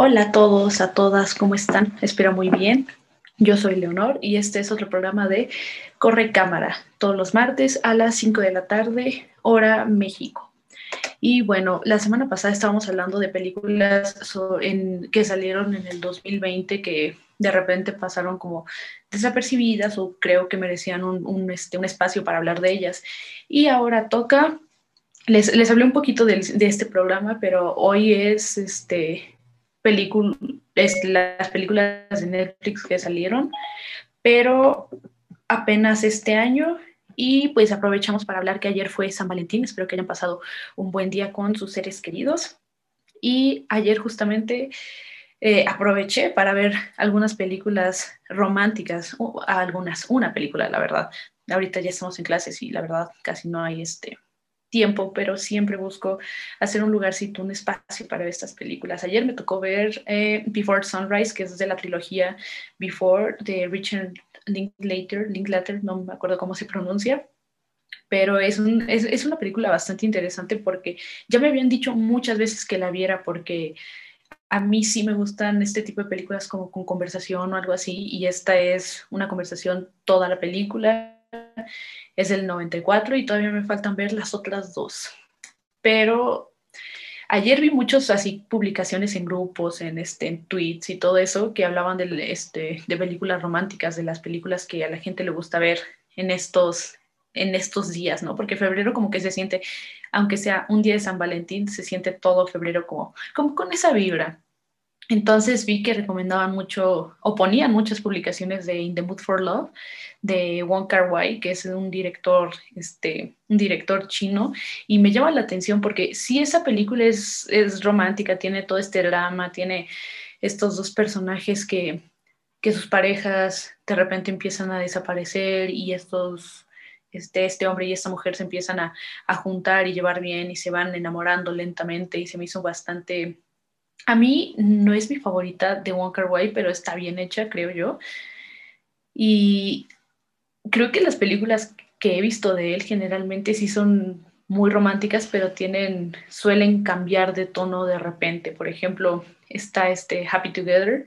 Hola a todos, a todas, ¿cómo están? Espero muy bien. Yo soy Leonor y este es otro programa de Corre Cámara, todos los martes a las 5 de la tarde, hora México. Y bueno, la semana pasada estábamos hablando de películas que salieron en el 2020 que de repente pasaron como desapercibidas o creo que merecían un, este, un espacio para hablar de ellas. Y ahora toca, les, les hablé un poquito de este programa, pero hoy es este, es, las películas de Netflix que salieron, pero apenas este año y pues aprovechamos para hablar que ayer fue San Valentín, espero que hayan pasado un buen día con sus seres queridos. Y ayer justamente eh, aproveché para ver algunas películas románticas, algunas, una película, la verdad. Ahorita ya estamos en clases y la verdad casi no hay este, tiempo, pero siempre busco hacer un lugarcito, un espacio para estas películas. Ayer me tocó ver eh, Before Sunrise, que es de la trilogía Before de Richard Linklater, Linklater, no me acuerdo cómo se pronuncia, pero es, es, una película bastante interesante porque ya me habían dicho muchas veces que la viera porque a mí sí me gustan este tipo de películas como con conversación o algo así y esta es una conversación toda la película es del 94 y todavía me faltan ver las otras dos. Pero ayer vi muchos así publicaciones en grupos, en, este, en tweets y todo eso que hablaban de, este, de películas románticas, de las películas que a la gente le gusta ver en estos, en estos días, ¿no? Porque febrero como que se siente, aunque sea un día de San Valentín, se siente todo febrero como, como con esa vibra. Entonces vi que recomendaban mucho o ponían muchas publicaciones de In the Mood for Love de Wong Kar Wai, que es un director, este, un director chino, y me llama la atención porque si esa película es, es romántica, tiene todo este drama, tiene estos dos personajes que, que sus parejas de repente empiezan a desaparecer y estos este, este hombre y esta mujer se empiezan a, a juntar y llevar bien y se van enamorando lentamente y se me hizo bastante a mí no es mi favorita de Wonka Wai, pero está bien hecha, creo yo. Y creo que las películas que he visto de él generalmente sí son muy románticas, pero tienen, suelen cambiar de tono de repente. Por ejemplo, está este Happy Together,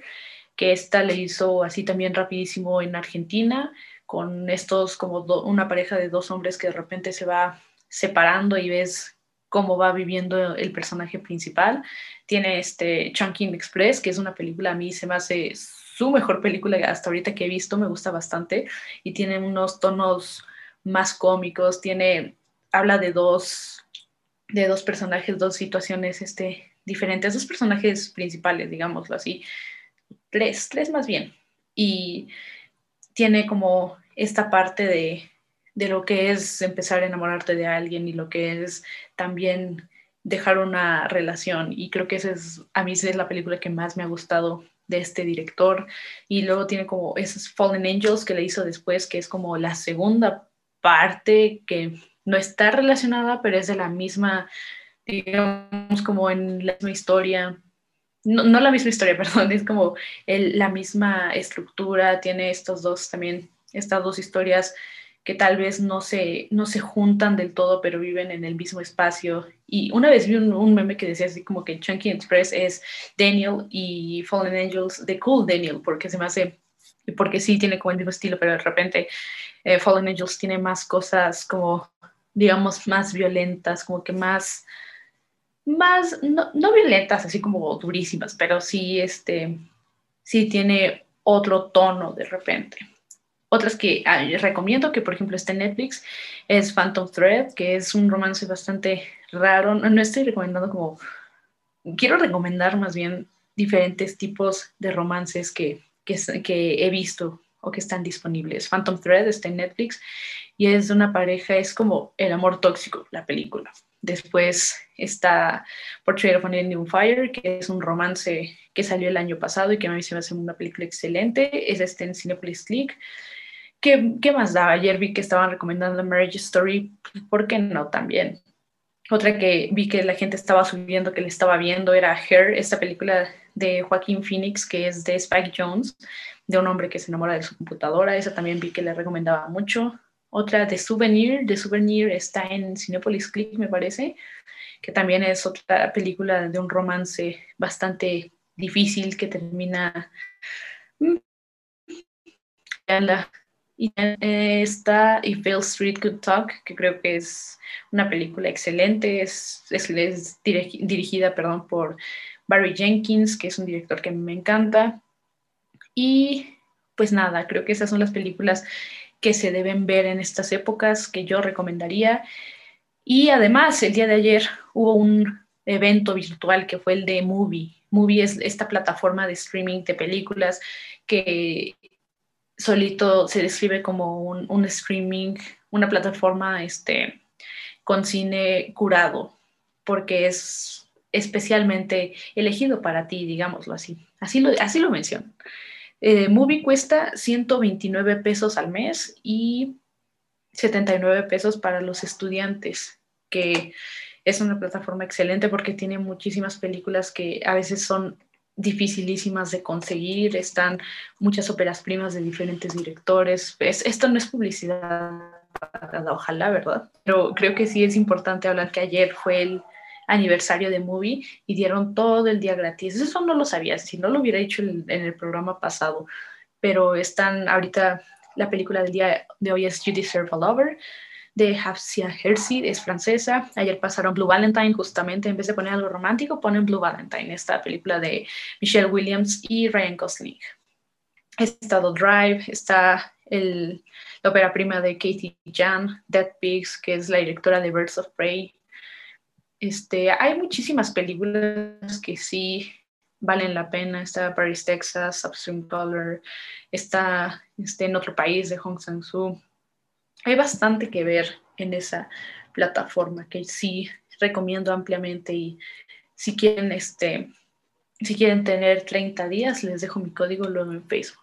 que esta le hizo así también rapidísimo en Argentina, con estos como una pareja de dos hombres que de repente se va separando y ves cómo va viviendo el personaje principal. Tiene este Chunking Express, que es una película, a mí se me hace su mejor película hasta ahorita que he visto, me gusta bastante, y tiene unos tonos más cómicos, tiene, habla de dos, de dos personajes, dos situaciones este, diferentes, dos personajes principales, digámoslo así, tres, tres más bien, y tiene como esta parte de de lo que es empezar a enamorarte de alguien y lo que es también dejar una relación. Y creo que esa es, a mí es la película que más me ha gustado de este director. Y luego tiene como esos Fallen Angels que le hizo después, que es como la segunda parte que no está relacionada, pero es de la misma, digamos, como en la misma historia. No, no la misma historia, perdón, es como la misma estructura, tiene estos dos también, estas dos historias que tal vez no se, no se juntan del todo, pero viven en el mismo espacio. Y una vez vi un, meme que decía así como que Chunky Express es Daniel y Fallen Angels de Cool Daniel, porque se me hace, porque sí tiene como el mismo estilo, pero de repente eh, Fallen Angels tiene más cosas como, digamos, más violentas, como que más, más, no, no violentas, así como durísimas, pero sí, este, sí tiene otro tono de repente. Otras que ah, recomiendo, que por ejemplo está en Netflix, es Phantom Thread, que es un romance bastante raro. No, estoy recomendando como... Quiero recomendar más bien diferentes tipos de romances que, que, que he visto o que están disponibles. Phantom Thread está en Netflix y es una pareja, es como el amor tóxico, la película. Después está Portrait of an Indian Fire, que es un romance que salió el año pasado y que a mí se me hace una película excelente. Es este en Cinepolis Click. ¿Qué, ¿Qué, más da? Ayer vi que estaban recomendando Marriage Story, ¿por qué no también? Otra que vi que la gente estaba subiendo, que le estaba viendo, era Her, esta película de Joaquín Phoenix, que es de Spike Jones, de un hombre que se enamora de su computadora. Esa también vi que le recomendaba mucho. Otra de Souvenir, de Souvenir está en Cinepolis Click, me parece, que también es otra película de un romance bastante difícil que termina mm, y está If Bill Street Could Talk, que creo que es una película excelente, es, es, dirigida perdón, por Barry Jenkins, que es un director que me encanta. Y pues nada, creo que esas son las películas que se deben ver en estas épocas que yo recomendaría. Y además, el día de ayer hubo un evento virtual que fue el de Movie. Movie es esta plataforma de streaming de películas que solito se describe como un, streaming, una plataforma este, con cine curado, porque es especialmente elegido para ti, digámoslo así. Así lo, así lo menciono. Eh, Movie cuesta 129 pesos al mes y 79 pesos para los estudiantes, que es una plataforma excelente porque tiene muchísimas películas que a veces son dificilísimas de conseguir, están muchas óperas primas de diferentes directores. esto no es publicidad, ojalá, ¿verdad? Pero creo que sí es importante hablar que ayer fue el aniversario de Movie y dieron todo el día gratis. Eso no lo sabía, si no lo hubiera dicho en el programa pasado, pero están ahorita, la película del día de hoy es You Deserve a Lover de Hafsia Hersey, es francesa. Ayer pasaron Blue Valentine, justamente en vez de poner algo romántico, ponen Blue Valentine, esta película de Michelle Williams y Ryan Gosling. Ha estado Drive, está el, la ópera prima de Katie Jan, Dead Pigs, que es la directora de Birds of Prey. Este, hay muchísimas películas que sí valen la pena. Está Paris, Texas, Upstream Color, está este, en otro país de Hong Sang-soo hay bastante que ver en esa plataforma que sí recomiendo ampliamente y si quieren este si quieren tener 30 días les dejo mi código luego en Facebook.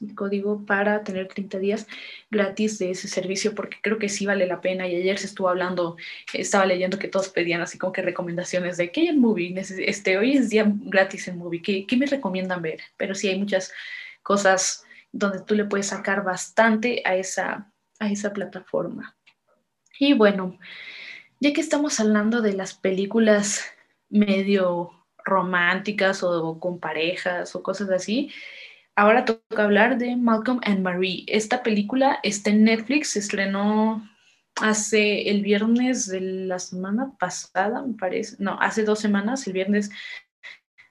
Mi código para tener 30 días gratis de ese servicio porque creo que sí vale la pena. Y ayer se estuvo hablando estaba leyendo que todos pedían así como que recomendaciones de que en movie este hoy es día gratis en movie ¿qué, qué me recomiendan ver? pero sí hay muchas cosas donde tú le puedes sacar bastante a esa a esa plataforma. Y bueno, ya que estamos hablando de las películas medio románticas o con parejas o cosas así, ahora toca hablar de Malcolm and Marie. Esta película está en Netflix, se estrenó hace el viernes de la semana pasada, me parece, no, hace dos semanas, el viernes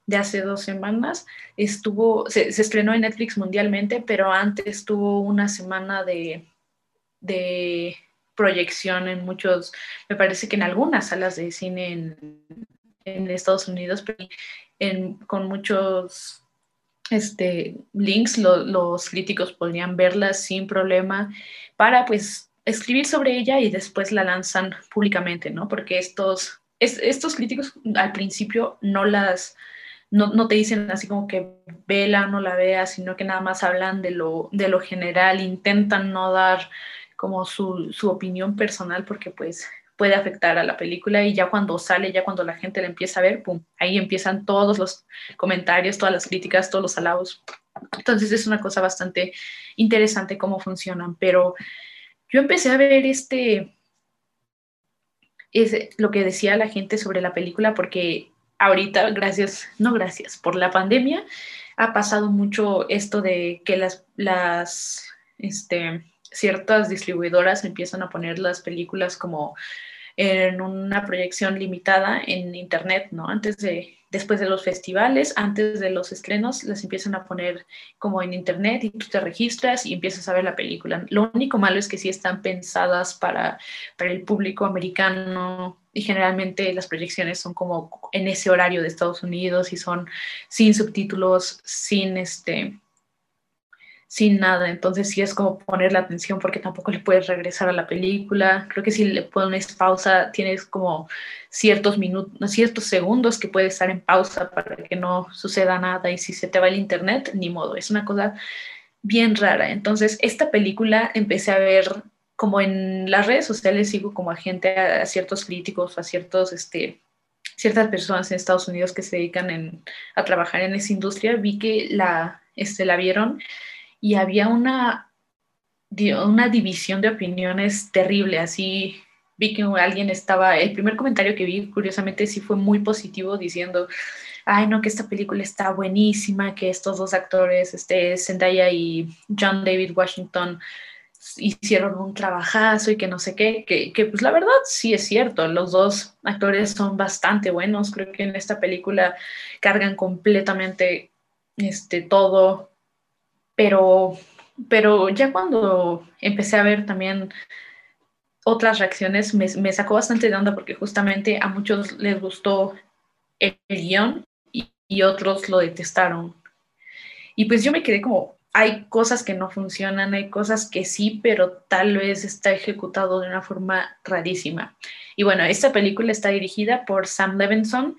de hace dos semanas, estuvo, se, se estrenó en Netflix mundialmente, pero antes tuvo una semana de, de proyección en muchos, me parece que en algunas salas de cine en, Estados Unidos, con muchos este, links los críticos podrían verla sin problema para pues escribir sobre ella y después la lanzan públicamente, ¿no? Porque estos, estos críticos al principio no las... No, no, te dicen así como que vela, no la veas, sino que nada más hablan de lo, de lo general, intentan no dar como su, su opinión personal porque pues puede afectar a la película y ya cuando sale, ya cuando la gente la empieza a ver, pum, ahí empiezan todos los comentarios, todas las críticas, todos los halagos. Entonces es una cosa bastante interesante cómo funcionan, pero yo empecé a ver este, es lo que decía la gente sobre la película porque ahorita, gracias, no gracias, por la pandemia ha pasado mucho esto de que las, las, este, ciertas distribuidoras empiezan a poner las películas como en una proyección limitada en internet, ¿no? Antes de, después de los festivales, antes de los estrenos, las empiezan a poner como en internet y tú te registras y empiezas a ver la película. Lo único malo es que sí están pensadas para, para el público americano y generalmente las proyecciones son como en ese horario de Estados Unidos y son sin subtítulos, sin este sin nada. Entonces sí es como poner la atención porque tampoco le puedes regresar a la película. Creo que si le pones pausa, tienes como ciertos minutos, ciertos segundos que puedes estar en pausa para que no suceda nada. Y si se te va el internet, ni modo. Es una cosa bien rara. Entonces, esta película empecé a ver como en las redes sociales, sigo como a gente, a, ciertos críticos, a ciertos, este, ciertas personas en Estados Unidos que se dedican a trabajar en esa industria, vi que la, este, la vieron y había una, una división de opiniones terrible, así vi que alguien estaba, el primer comentario que vi, curiosamente, sí fue muy positivo, diciendo, ay no, que esta película está buenísima, que estos dos actores, este, Zendaya y John David Washington, hicieron un trabajazo y que no sé qué, que, que, pues la verdad sí es cierto, los dos actores son bastante buenos, creo que en esta película cargan completamente este, todo, pero, pero ya cuando empecé a ver también otras reacciones me, sacó bastante de onda porque justamente a muchos les gustó el guion y, y otros lo detestaron. Y pues yo me quedé como, hay cosas que no funcionan, hay cosas que sí, pero tal vez está ejecutado de una forma rarísima. Y bueno, esta película está dirigida por Sam Levinson,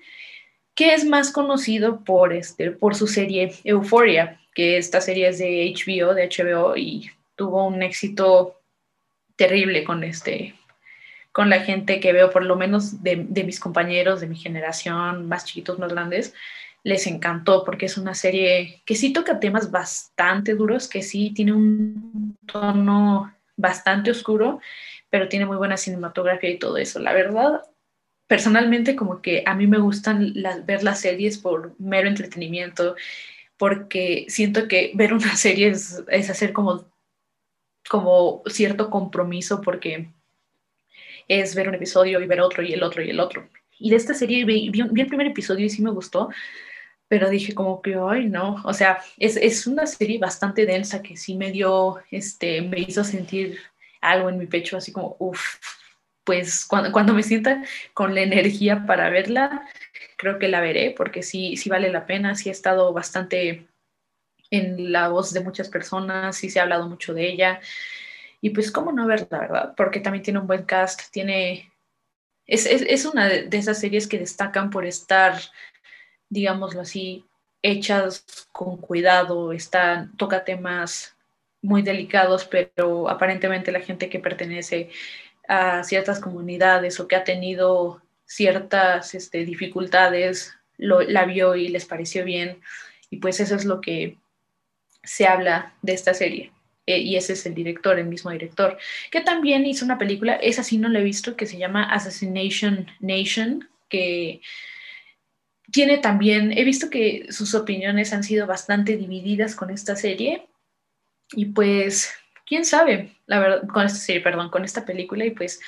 que es más conocido por, este, por su serie Euphoria, que esta serie es de HBO, de HBO, y tuvo un éxito terrible con este con la gente que veo, por lo menos de, de mis compañeros de mi generación, más chiquitos, más grandes, les encantó porque es una serie que sí toca temas bastante duros, que sí tiene un tono bastante oscuro, pero tiene muy buena cinematografía y todo eso. La verdad, personalmente como que a mí me gustan ver las series por mero entretenimiento, porque siento que ver una serie es, es hacer como, como cierto compromiso, porque es ver un episodio y ver otro y el otro y el otro. Y de esta serie vi, vi, vi el primer episodio y sí me gustó, pero dije como que, ay, no, o sea, es, es, una serie bastante densa que sí me dio, este, me hizo sentir algo en mi pecho, así como, uff, pues cuando, cuando me sienta con la energía para verla, creo que la veré, porque sí, sí vale la pena, sí ha estado bastante en la voz de muchas personas, sí se ha hablado mucho de ella, y pues cómo no verla, ¿verdad? Porque también tiene un buen cast, tiene... Es, es, es una de esas series que destacan por estar digámoslo así, hechas con cuidado, están, toca temas muy delicados, pero aparentemente la gente que pertenece a ciertas comunidades o que ha tenido ciertas este, dificultades, lo, la vio y les pareció bien. Y pues eso es lo que se habla de esta serie. Eh, y ese es el director, el mismo director, que también hizo una película, esa sí no la he visto, que se llama Assassination Nation, que tiene también, he visto que sus opiniones han sido bastante divididas con esta serie y pues, quién sabe, la verdad, con esta serie, perdón, con esta película y pues,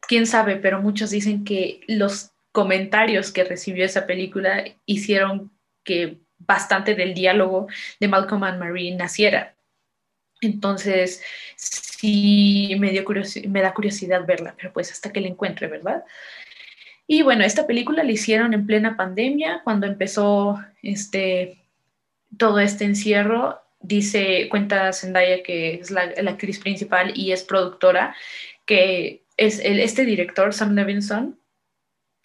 quién sabe, pero muchos dicen que los comentarios que recibió esa película hicieron que bastante del diálogo de Malcolm and Marie naciera. Entonces, sí me, dio me da curiosidad verla, pero pues hasta que la encuentre, ¿verdad? Y bueno, esta película la hicieron en plena pandemia, cuando empezó este, todo este encierro. Dice, cuenta Zendaya, que es la, la actriz principal y es productora, que es el, este director, Sam Levinson,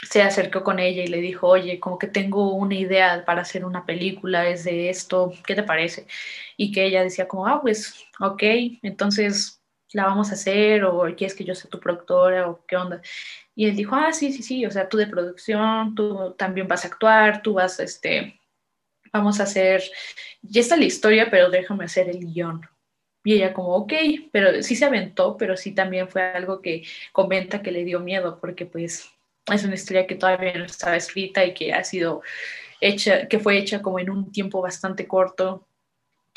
se acercó con ella y le dijo, oye, como que tengo una idea para hacer una película, es de esto, ¿qué te parece? Y que ella decía como, ah, pues, ok, entonces la vamos a hacer, o quieres que yo sea tu productora, o qué onda. Y él dijo, ah, sí, sí, sí, o sea, tú de producción, tú también vas a actuar, tú vas, este, vamos a hacer, ya está la historia, pero déjame hacer el guion. Y ella como, ok, pero sí se aventó, pero sí también fue algo que comenta que le dio miedo, porque pues es una historia que todavía no estaba escrita y que ha sido hecha, que fue hecha como en un tiempo bastante corto.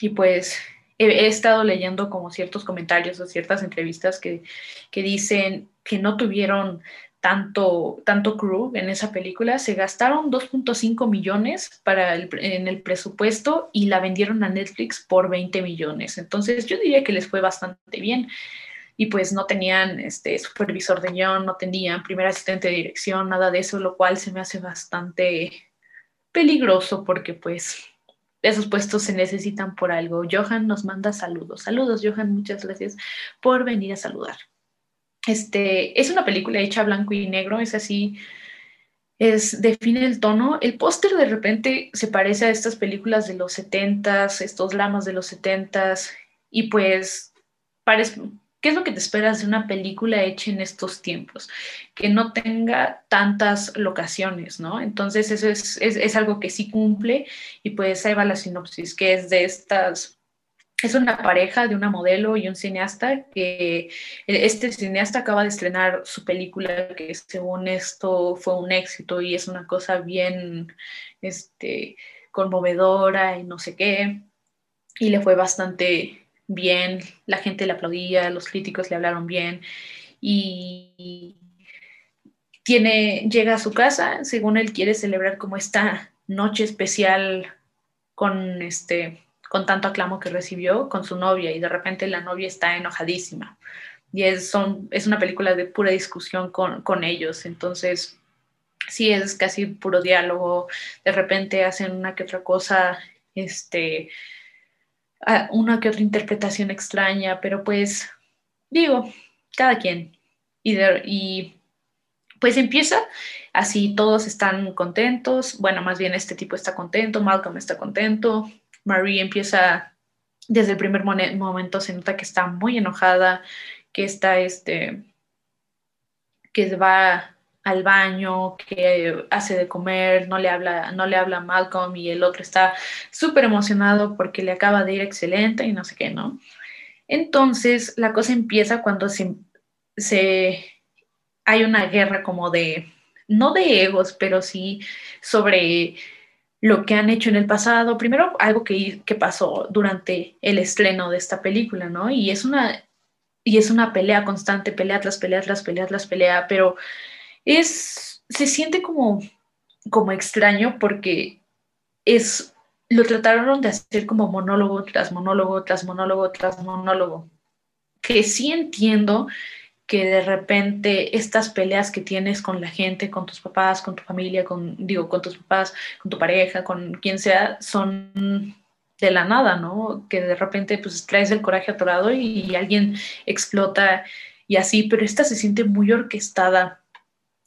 Y pues he, estado leyendo como ciertos comentarios o ciertas entrevistas que, que dicen que no tuvieron tanto, tanto crew en esa película, se gastaron 2.5 millones para en el presupuesto y la vendieron a Netflix por 20 millones. Entonces yo diría que les fue bastante bien. Y pues no tenían este supervisor de guion, no tenían primer asistente de dirección, nada de eso, lo cual se me hace bastante peligroso porque pues esos puestos se necesitan por algo. Johan nos manda saludos. Saludos, Johan, muchas gracias por venir a saludar. Este, es una película hecha blanco y negro, es así, es, define el tono. El póster de repente se parece a estas películas de los setentas, estos lamas de los setentas, y pues, parece, ¿qué es lo que te esperas de una película hecha en estos tiempos? Que no tenga tantas locaciones, ¿no? Entonces eso es, es, es algo que sí cumple y pues ahí va la sinopsis, que es de estas es una pareja de una modelo y un cineasta que este cineasta acaba de estrenar su película que según esto fue un éxito y es una cosa bien este, conmovedora y no sé qué. Y le fue bastante bien, la gente le aplaudía, los críticos le hablaron bien y tiene, llega a su casa, según él quiere celebrar como esta noche especial con este con tanto aclamo que recibió con su novia y de repente la novia está enojadísima. Y es, son, es una película de pura discusión con, con ellos. Entonces, sí es casi puro diálogo. De repente hacen una que otra cosa, este, una que otra interpretación extraña, pero pues digo, cada quien. Y, y pues empieza así, todos están contentos. Bueno, más bien este tipo está contento, Malcolm está contento, Marie empieza, desde el primer momento se nota que está muy enojada, que está, este, que va al baño, que hace de comer, no le habla, no le habla a Malcolm y el otro está súper emocionado porque le acaba de ir excelente y no sé qué, ¿no? Entonces la cosa empieza cuando se, se hay una guerra como de, no de egos, pero sí sobre lo que han hecho en el pasado. Primero, algo que, que pasó durante el estreno de esta película, ¿no? Y es una, y es una pelea constante, pelea tras pelea tras pelea tras pelea, pero es, se siente como, como extraño porque es, lo trataron de hacer como monólogo tras monólogo tras monólogo tras monólogo, que sí entiendo que de repente estas peleas que tienes con la gente, con tus papás, con tu familia, con, digo, con tus papás, con tu pareja, con quien sea, son de la nada, ¿no? Que de repente pues traes el coraje atorado y, alguien explota y así, pero esta se siente muy orquestada.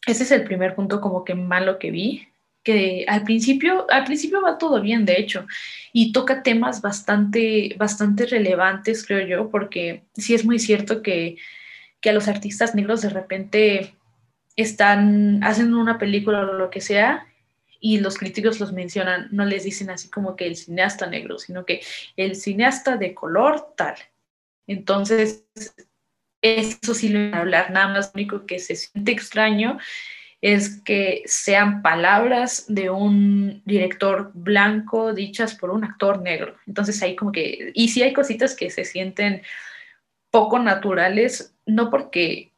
Ese es el primer punto como que malo que vi, que al principio, al principio va todo bien, de hecho, y toca temas bastante, bastante relevantes, creo yo, porque sí es muy cierto que que a los artistas negros de repente están, hacen una película o lo que sea y los críticos los mencionan, no les dicen así como que el cineasta negro, sino que el cineasta de color tal. Entonces, eso sí lo voy a hablar, nada más lo único que se siente extraño es que sean palabras de un director blanco dichas por un actor negro. Entonces ahí como que, y sí hay cositas que se sienten poco naturales, no porque,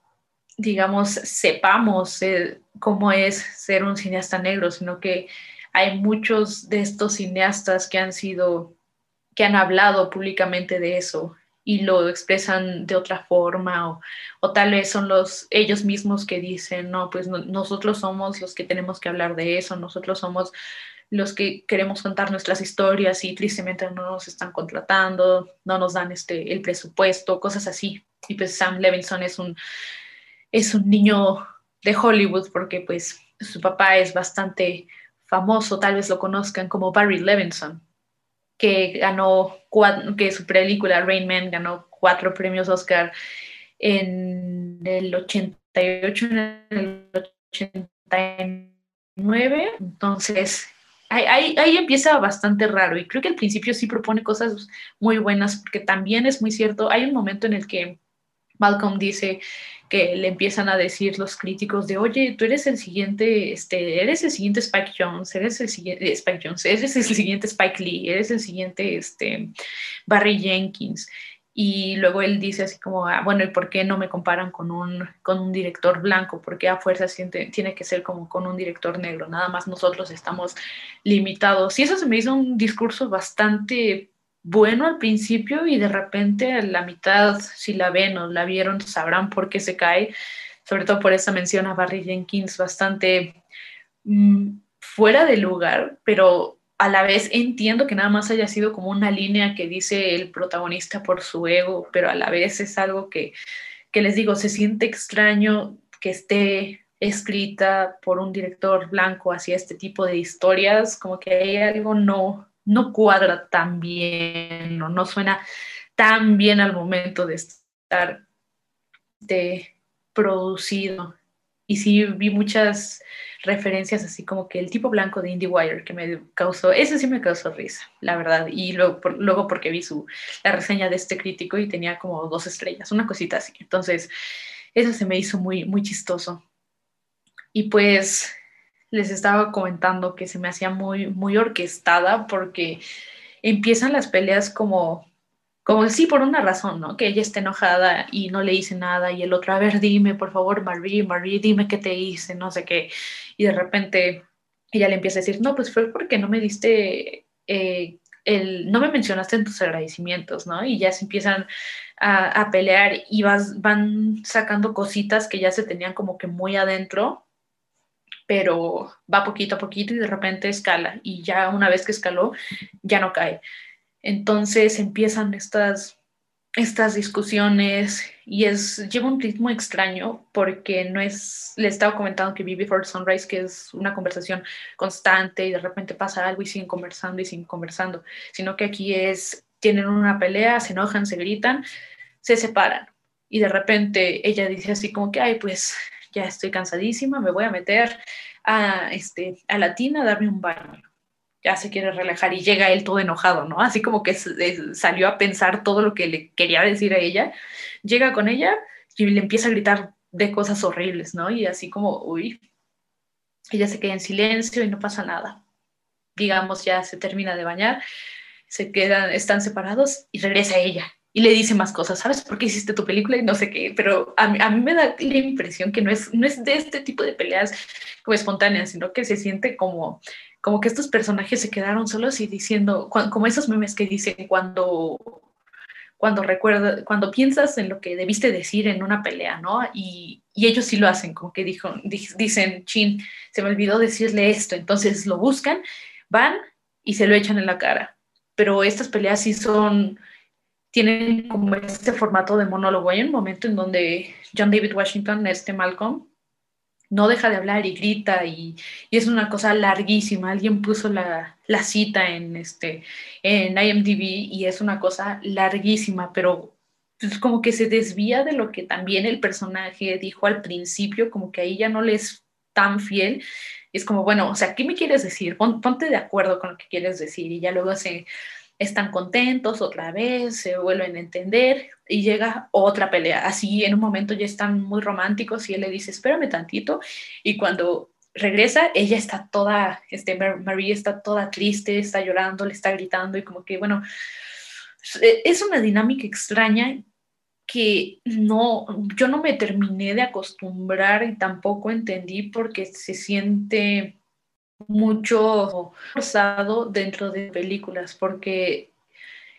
digamos, sepamos eh, cómo es ser un cineasta negro, sino que hay muchos de estos cineastas que han sido, que han hablado públicamente de eso y lo expresan de otra forma o, tal vez son los ellos mismos que dicen, no, pues nosotros somos los que tenemos que hablar de eso, nosotros somos los que queremos contar nuestras historias y tristemente no nos están contratando, no nos dan este, el presupuesto, cosas así. Y pues Sam Levinson es un, es un niño de Hollywood porque pues su papá es bastante famoso, tal vez lo conozcan como Barry Levinson, que ganó, que su película Rain Man ganó cuatro premios Oscar en el 88, en el 89. Entonces, ahí, empieza bastante raro y creo que al principio sí propone cosas muy buenas porque también es muy cierto, hay un momento en el que Malcolm dice que le empiezan a decir los críticos de, oye, tú eres el siguiente, este, eres el siguiente Spike Jones, eres el siguiente, eh, Spike Jones, eres el siguiente Spike Lee, eres el siguiente, este, Barry Jenkins. Y luego él dice así como, ah, bueno, ¿y por qué no me comparan con un, con un director blanco? ¿Por qué a fuerza tiene que ser como con un director negro? Nada más nosotros estamos limitados. Y eso se me hizo un discurso bastante bueno al principio y de repente a la mitad, si la ven o la vieron, sabrán por qué se cae. Sobre todo por esa mención a Barry Jenkins bastante mm, fuera de lugar, pero a la vez entiendo que nada más haya sido como una línea que dice el protagonista por su ego, pero a la vez es algo que, que les digo, se siente extraño que esté escrita por un director blanco hacia este tipo de historias, como que hay algo no, no cuadra tan bien o no suena tan bien al momento de estar de producido y sí vi muchas referencias así como que el tipo blanco de IndieWire que me causó, ese sí me causó risa, la verdad, y luego, luego porque vi su, la reseña de este crítico y tenía como dos estrellas, una cosita así, entonces eso se me hizo muy, muy chistoso. Y pues les estaba comentando que se me hacía muy, muy orquestada porque empiezan las peleas como como sí por una razón, ¿no? Que ella esté enojada y no le dice nada y el otro, a ver, dime, por favor, Marie, Marie, dime qué te hice, no sé qué. Y de repente ella le empieza a decir, no, pues fue porque no me diste, eh, el, no me mencionaste en tus agradecimientos, ¿no? Y ya se empiezan a, a, pelear y vas, van sacando cositas que ya se tenían como que muy adentro, pero va poquito a poquito y de repente escala y ya una vez que escaló, ya no cae. Entonces empiezan estas, estas discusiones y es, lleva un ritmo extraño porque no es, le estaba comentando que vi Before Sunrise, que es una conversación constante y de repente pasa algo y siguen conversando y siguen conversando, sino que aquí es, tienen una pelea, se enojan, se gritan, se separan y de repente ella dice así como que, ay, pues ya estoy cansadísima, me voy a meter a, este, a la tina a darme un baño ya se quiere relajar y llega él todo enojado, ¿no? Así como que salió a pensar todo lo que le quería decir a ella, llega con ella y le empieza a gritar de cosas horribles, ¿no? Y así como, uy, ella se queda en silencio y no pasa nada. Digamos, ya se termina de bañar, se quedan, están separados y regresa ella y le dice más cosas, ¿sabes por qué hiciste tu película? Y no sé qué, pero a mí, a mí me da la impresión que no es, no es de este tipo de peleas como espontáneas, sino que se siente como como que estos personajes se quedaron solos y diciendo, como esos memes que dicen cuando, cuando recuerda, cuando piensas en lo que debiste decir en una pelea, ¿no? Y, y ellos sí lo hacen, como que dijo, dicen, chin, se me olvidó decirle esto, entonces lo buscan, van y se lo echan en la cara. Pero estas peleas sí son, tienen como este formato de monólogo. Hay un momento en donde John David Washington, este Malcolm, no deja de hablar y grita y, es una cosa larguísima. Alguien puso la, cita en, este, en IMDb y es una cosa larguísima, pero pues, como que se desvía de lo que también el personaje dijo al principio, como que ahí ya no le es tan fiel. Es como, bueno, o sea, ¿qué me quieres decir? ponte de acuerdo con lo que quieres decir y ya luego se están contentos otra vez, se vuelven a entender y llega otra pelea. Así en un momento ya están muy románticos y él le dice, espérame tantito. Y cuando regresa, ella está toda, este, está toda triste, está llorando, le está gritando y como que, bueno, es una dinámica extraña que no, yo no me terminé de acostumbrar y tampoco entendí porque se siente mucho forzado dentro de películas, porque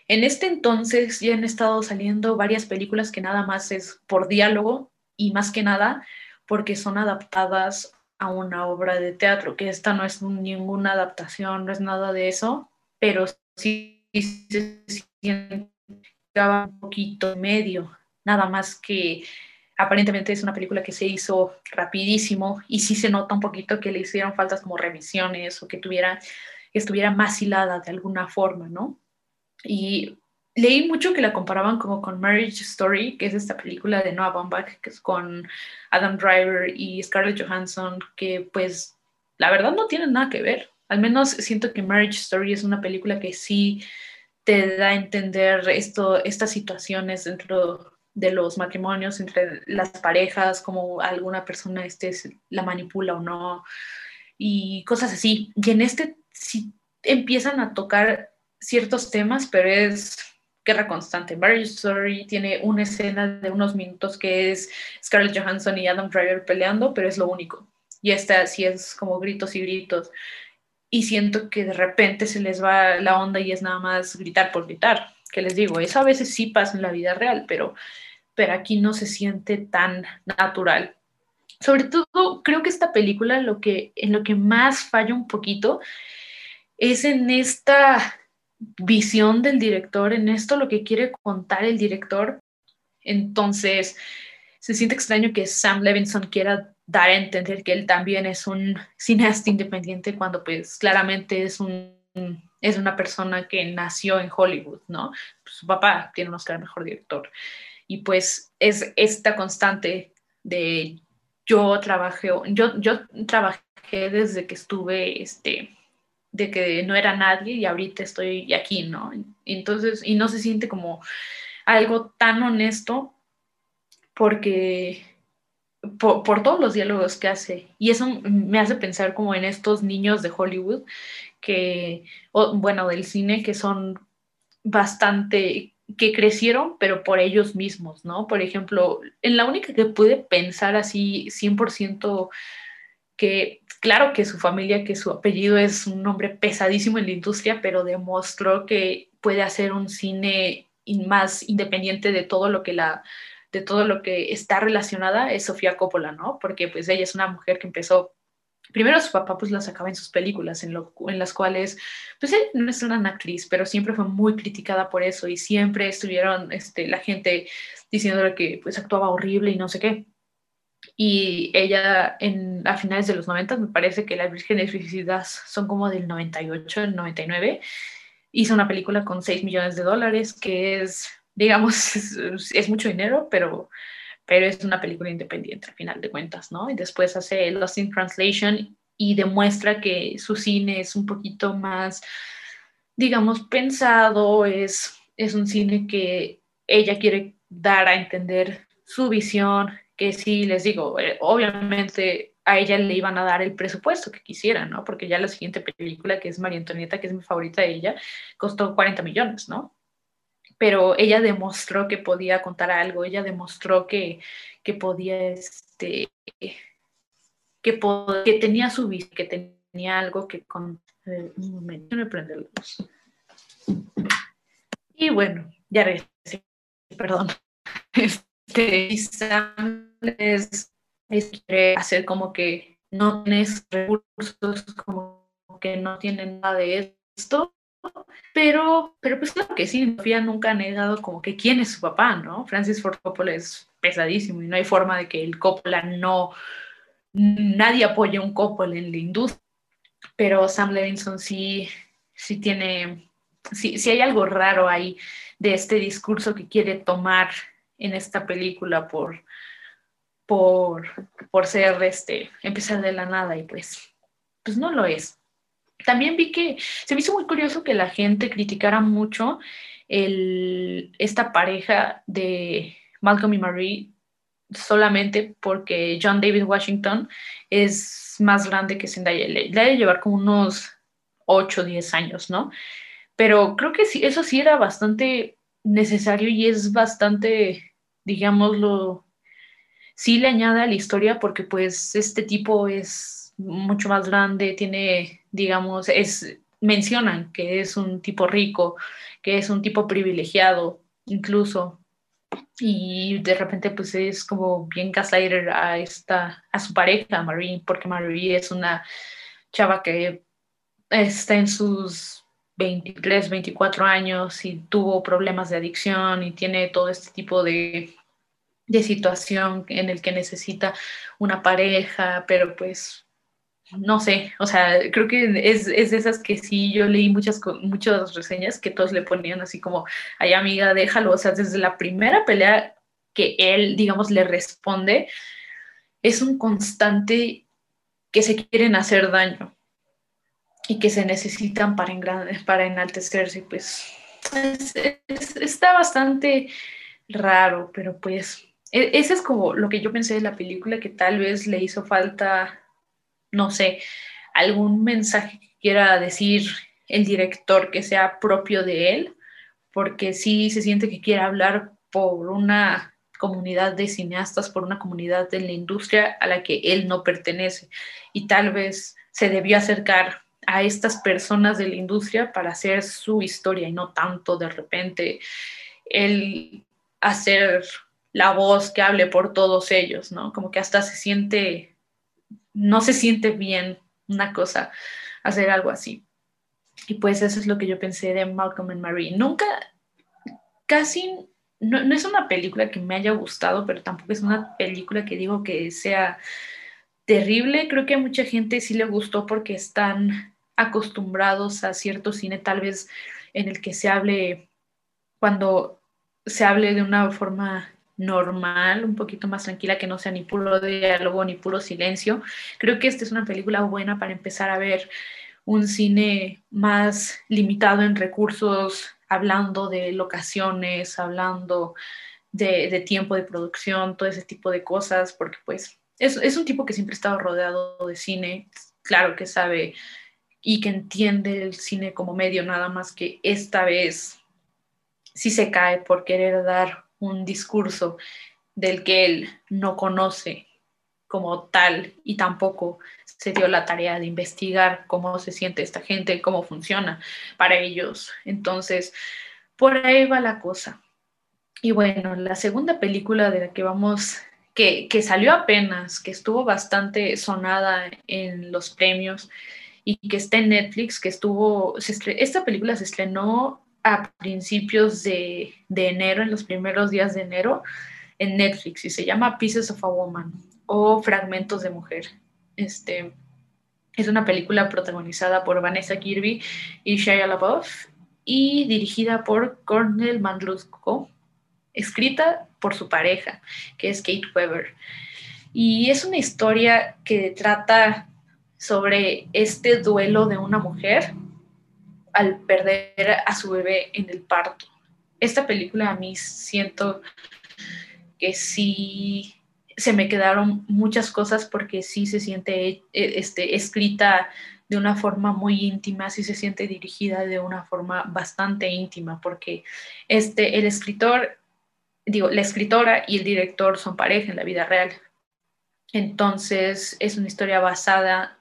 en este entonces ya han estado saliendo varias películas que nada más es por diálogo y más que nada porque son adaptadas a una obra de teatro, que esta no es ninguna adaptación, no es nada de eso, pero sí se siente un poquito medio, nada más que aparentemente es una película que se hizo rapidísimo y sí se nota un poquito que le hicieron faltas como revisiones o que tuviera, estuviera más hilada de alguna forma, ¿no? Y leí mucho que la comparaban como con Marriage Story, que es esta película de Noah Baumbach, que es con Adam Driver y Scarlett Johansson, que pues la verdad no tienen nada que ver. Al menos siento que Marriage Story es una película que sí te da a entender esto, estas situaciones dentro de los matrimonios entre las parejas, como alguna persona este, la manipula o no, y cosas así. Y en este sí empiezan a tocar ciertos temas, pero es guerra constante. Marriage Story tiene una escena de unos minutos que es Scarlett Johansson y Adam Driver peleando, pero es lo único. Y esta sí es como gritos y gritos. Y siento que de repente se les va la onda y es nada más gritar por gritar que les digo, eso a veces sí pasa en la vida real, pero, pero aquí no se siente tan natural. Sobre todo, creo que esta película lo que, en lo que más falla un poquito es en esta visión del director, en esto lo que quiere contar el director. Entonces, se siente extraño que Sam Levinson quiera dar a entender que él también es un cineasta independiente cuando pues claramente es un es una persona que nació en Hollywood, ¿no? Pues, su papá tiene un Oscar mejor director. Y pues es esta constante de yo trabajé, yo, yo trabajé desde que estuve, este, de que no era nadie y ahorita estoy aquí, ¿no? Entonces, y no se siente como algo tan honesto porque por, todos los diálogos que hace. Y eso me hace pensar como en estos niños de Hollywood, que, bueno, del cine, que son bastante, que crecieron, pero por ellos mismos, ¿no? Por ejemplo, en la única que pude pensar así 100% que, claro que su familia, que su apellido es un nombre pesadísimo en la industria, pero demostró que puede hacer un cine más independiente de todo lo que la de todo lo que está relacionada es Sofía Coppola, ¿no? Porque pues ella es una mujer que empezó primero su papá pues la sacaba en sus películas en, lo, en las cuales pues él no es una actriz pero siempre fue muy criticada por eso y siempre estuvieron este, la gente diciéndole que pues actuaba horrible y no sé qué. Y ella en, a finales de los 90 me parece que las vírgenes suicidas son como del 98, el 99 hizo una película con 6 millones de dólares que es digamos, es, mucho dinero, pero, pero es una película independiente al final de cuentas, ¿no? Y después hace Lost in Translation y demuestra que su cine es un poquito más, digamos, pensado, es, es un cine que ella quiere dar a entender su visión, que sí, les digo, eh, obviamente a ella le iban a dar el presupuesto que quisieran, ¿no? Porque ya la siguiente película, que es María Antonieta, que es mi favorita de ella, costó 40 millones, ¿no? Pero ella demostró que podía contar algo, ella demostró que, que podía, este, que, que tenía su vida, que tenía algo que con... un momento, me prende la luz. Y bueno, ya regresé, perdón. Este, es, es hacer como que no tienes recursos, como que no tienen nada de esto, pero, pero pues claro que sí, Sofía nunca ha negado como que quién es su papá, ¿no? Francis Ford Coppola es pesadísimo y no hay forma de que el Coppola no, nadie apoye un Coppola en la industria, pero Sam Levinson sí, sí tiene, sí, sí hay algo raro ahí de este discurso que quiere tomar en esta película por, por, por ser este, empezar de la nada y pues, pues no lo es. También vi que se me hizo muy curioso que la gente criticara mucho esta pareja de Malcolm y Marie solamente porque John David Washington es más grande que Zendaya. Le debe llevar como unos 8 o 10 años, ¿no? Pero creo que sí, eso sí era bastante necesario y es bastante, digámoslo, sí le añade a la historia porque pues este tipo es mucho más grande, tiene, digamos, es, mencionan que es un tipo rico, que es un tipo privilegiado, incluso, y de repente pues es como bien gaslighter a esta, a su pareja, Marie, porque Marie es una chava que está en sus 23, 24 años y tuvo problemas de adicción y tiene todo este tipo de, de situación en el que necesita una pareja, pero pues no sé, o sea, creo que es, es, de esas que sí, yo leí muchas, muchas reseñas que todos le ponían así como, ay amiga, déjalo, o sea, desde la primera pelea que él, digamos, le responde, es un constante que se quieren hacer daño y que se necesitan para, para enaltecerse, pues está bastante raro, pero pues e, ese es como lo que yo pensé de la película, que tal vez le hizo falta no sé, algún mensaje que quiera decir el director que sea propio de él, porque sí se siente que quiere hablar por una comunidad de cineastas, por una comunidad de la industria a la que él no pertenece. Y tal vez se debió acercar a estas personas de la industria para hacer su historia y no tanto de repente él hacer la voz que hable por todos ellos, ¿no? Como que hasta se siente no se siente bien una cosa, hacer algo así. Y pues eso es lo que yo pensé de Malcolm and Marie. Nunca, casi, no, es una película que me haya gustado, pero tampoco es una película que digo que sea terrible. Creo que a mucha gente sí le gustó porque están acostumbrados a cierto cine, tal vez en el que se hable, cuando se hable de una forma normal, un poquito más tranquila, que no sea ni puro diálogo ni puro silencio. Creo que esta es una película buena para empezar a ver un cine más limitado en recursos, hablando de locaciones, hablando de, tiempo de producción, todo ese tipo de cosas, porque pues es, es un tipo que siempre ha estado rodeado de cine, claro que sabe y que entiende el cine como medio, nada más que esta vez sí se cae por querer dar un discurso del que él no conoce como tal y tampoco se dio la tarea de investigar cómo se siente esta gente, cómo funciona para ellos. Entonces, por ahí va la cosa. Y bueno, la segunda película de la que vamos, que, que salió apenas, que estuvo bastante sonada en los premios y que está en Netflix, que estuvo, esta película se estrenó a principios de, de enero, en los primeros días de enero, en Netflix y se llama Pieces of a Woman o Fragmentos de Mujer. Este, es una película protagonizada por Vanessa Kirby y Shia LaBeouf y dirigida por Cornel Mandlusco, escrita por su pareja, que es Kate Weber. Y es una historia que trata sobre este duelo de una mujer al perder a su bebé en el parto. Esta película a mí siento que sí se me quedaron muchas cosas porque sí se siente eh, este, escrita de una forma muy íntima, sí se siente dirigida de una forma bastante íntima, porque este, el escritor, digo, la escritora y el director son pareja en la vida real. Entonces es una historia basada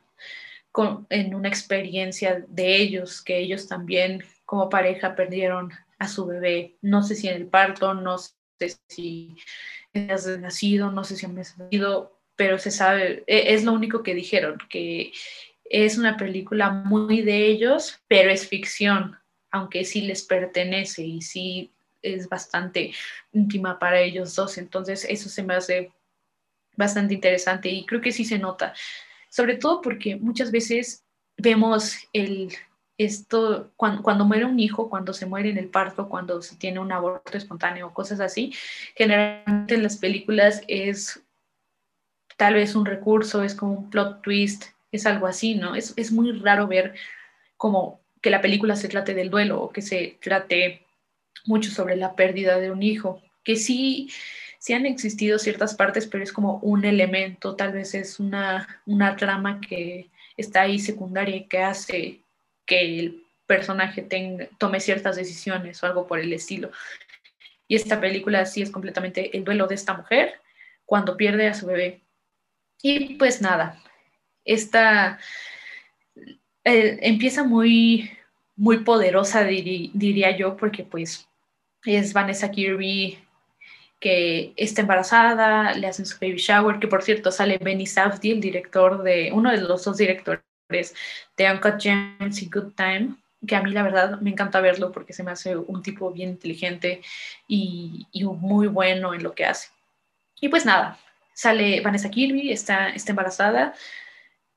en una experiencia de ellos, que ellos también como pareja perdieron a su bebé, no sé si en el parto, no sé si has nacido, no sé si han nacido, pero se sabe, e, es lo único que dijeron, que es una película muy de ellos, pero es ficción, aunque sí les pertenece y sí es bastante íntima para ellos dos, entonces eso se me hace bastante interesante y creo que sí se nota sobre todo porque muchas veces vemos el, esto, cuando, muere un hijo, cuando se muere en el parto, cuando se tiene un aborto espontáneo, cosas así, generalmente en las películas es tal vez un recurso, es como un plot twist, es algo así, ¿no? Es, es muy raro ver como que la película se trate del duelo o que se trate mucho sobre la pérdida de un hijo, que sí sí han existido ciertas partes, pero es como un elemento, tal vez es una, una trama que está ahí secundaria y que hace que el personaje tenga, tome ciertas decisiones o algo por el estilo. Y esta película sí es completamente el duelo de esta mujer cuando pierde a su bebé. Y pues nada, esta eh, empieza muy, muy poderosa, diría yo, porque pues es Vanessa Kirby que está embarazada, le hacen su baby shower, que por cierto sale Benny Safdie, el director de, uno de los dos directores de Uncut Gems y Good Time, que a mí la verdad me encanta verlo porque se me hace un tipo bien inteligente y, muy bueno en lo que hace. Y pues nada, sale Vanessa Kirby, está, está embarazada,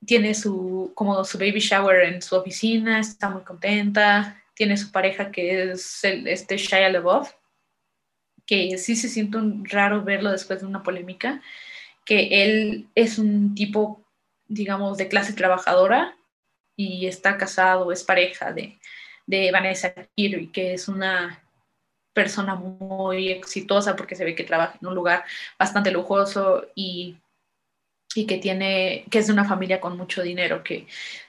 tiene su, como su baby shower en su oficina, está muy contenta, tiene su pareja que es el, este Shia LaBeouf, que sí se siente un raro verlo después de una polémica, que él es un tipo, digamos, de clase trabajadora y está casado, es pareja de, de Vanessa Kirby, que es una persona muy exitosa porque se ve que trabaja en un lugar bastante lujoso y, y que tiene, que es de una familia con mucho dinero, que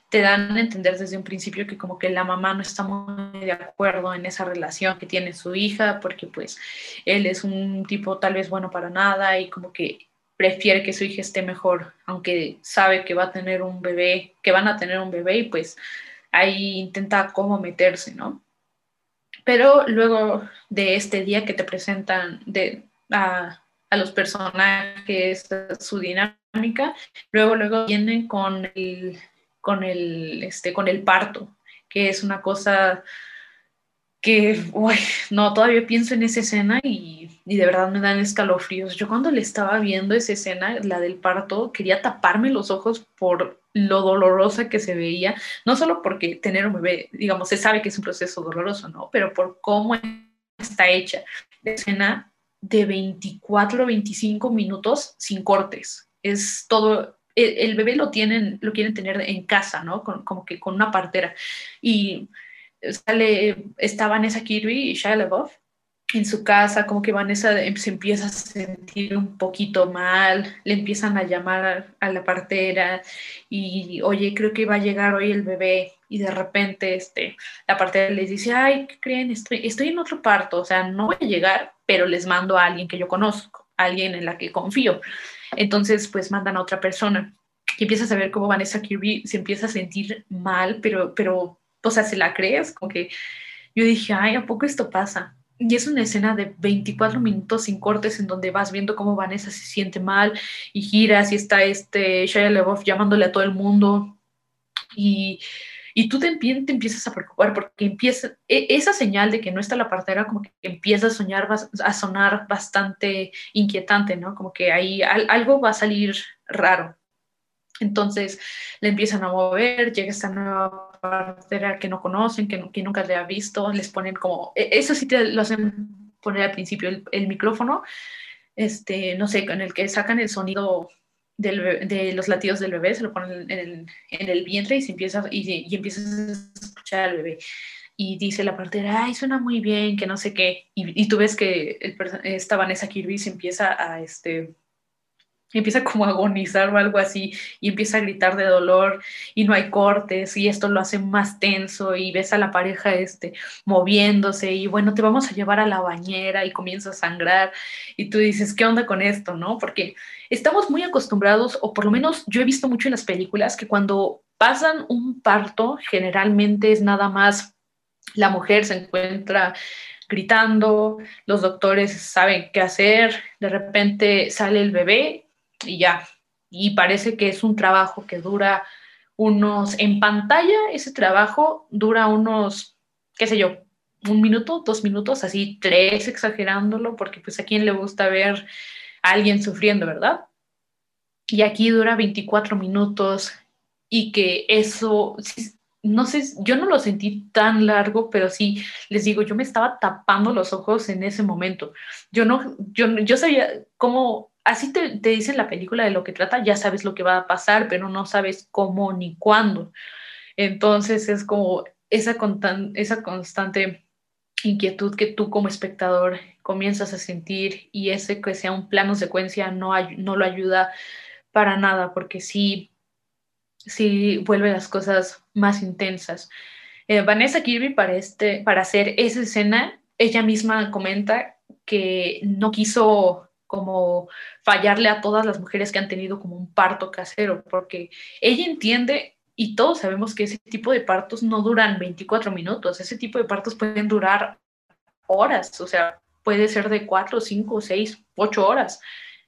te dan a entender desde un principio que como que la mamá no está muy de acuerdo en esa relación que tiene su hija, porque pues él es un tipo tal vez bueno para nada y como que prefiere que su hija esté mejor, aunque sabe que va a tener un bebé, que van a tener un bebé y pues ahí intenta cómo meterse, ¿no? Pero luego de este día que te presentan de, a, a los personajes, su dinámica, luego, luego vienen con el con el, este, con el parto, que es una cosa que, uy, no, todavía pienso en esa escena y, y, de verdad me dan escalofríos. Yo cuando le estaba viendo esa escena, la del parto, quería taparme los ojos por lo dolorosa que se veía, no solo porque tener un bebé, digamos, se sabe que es un proceso doloroso, ¿no? Pero por cómo está hecha. Escena de 24 o 25 minutos sin cortes. Es todo, el, bebé lo tienen, lo quieren tener en casa, ¿no? como que con una partera. Y sale, está Vanessa Kirby y Shia LaBeouf en su casa, como que Vanessa se empieza a sentir un poquito mal, le empiezan a llamar a la partera y, oye, creo que va a llegar hoy el bebé y de repente este, la partera les dice, ay, ¿qué creen? Estoy, estoy en otro parto, o sea, no voy a llegar, pero les mando a alguien que yo conozco, alguien en la que confío. Entonces, pues mandan a otra persona y empiezas a ver cómo Vanessa Kirby se empieza a sentir mal, pero, pero, o sea, se la crees, como que yo dije, ay, ¿a poco esto pasa? Y es una escena de 24 minutos sin cortes en donde vas viendo cómo Vanessa se siente mal y giras y está este Shia LaBeouf llamándole a todo el mundo y, y tú te, te, empiezas a preocupar porque empieza e, esa señal de que no está la partera como que empieza a soñar a sonar bastante inquietante, ¿no? Como que ahí algo va a salir raro. Entonces le empiezan a mover, llega esta nueva partera que no conocen, que, que nunca le ha visto, les ponen como, e, eso sí te lo hacen poner al principio, el, micrófono, este, no sé, en el que sacan el sonido de los latidos del bebé, se lo ponen en el, vientre y, se empieza, y, empiezas a escuchar al bebé. Y dice la partera, ay, suena muy bien, que no sé qué. Y, y tú ves que el, esta Vanessa Kirby se empieza a, este, empieza como a agonizar o algo así y empieza a gritar de dolor y no hay cortes y esto lo hace más tenso y ves a la pareja este moviéndose y bueno, te vamos a llevar a la bañera y comienza a sangrar y tú dices, ¿qué onda con esto? ¿No? Porque estamos muy acostumbrados o por lo menos yo he visto mucho en las películas que cuando pasan un parto generalmente es nada más la mujer se encuentra gritando, los doctores saben qué hacer, de repente sale el bebé y ya. Y parece que es un trabajo que dura unos, en pantalla ese trabajo dura unos, qué sé yo, un minuto, dos minutos, así tres exagerándolo, porque pues a quién le gusta ver a alguien sufriendo, ¿verdad? Y aquí dura 24 minutos y que eso, no sé, yo no lo sentí tan largo, pero sí, les digo, yo me estaba tapando los ojos en ese momento. Yo no, yo, yo sabía cómo así te, te dicen la película de lo que trata, ya sabes lo que va a pasar, pero no sabes cómo ni cuándo. Entonces es como esa, esa constante inquietud que tú como espectador comienzas a sentir y ese que sea un plano secuencia no, no lo ayuda para nada porque sí, sí vuelve las cosas más intensas. Eh, Vanessa Kirby para, este, para hacer esa escena, ella misma comenta que no quiso como fallarle a todas las mujeres que han tenido como un parto casero, porque ella entiende y todos sabemos que ese tipo de partos no duran 24 minutos, ese tipo de partos pueden durar horas, o sea, puede ser de 4, 5, 6, 8 horas.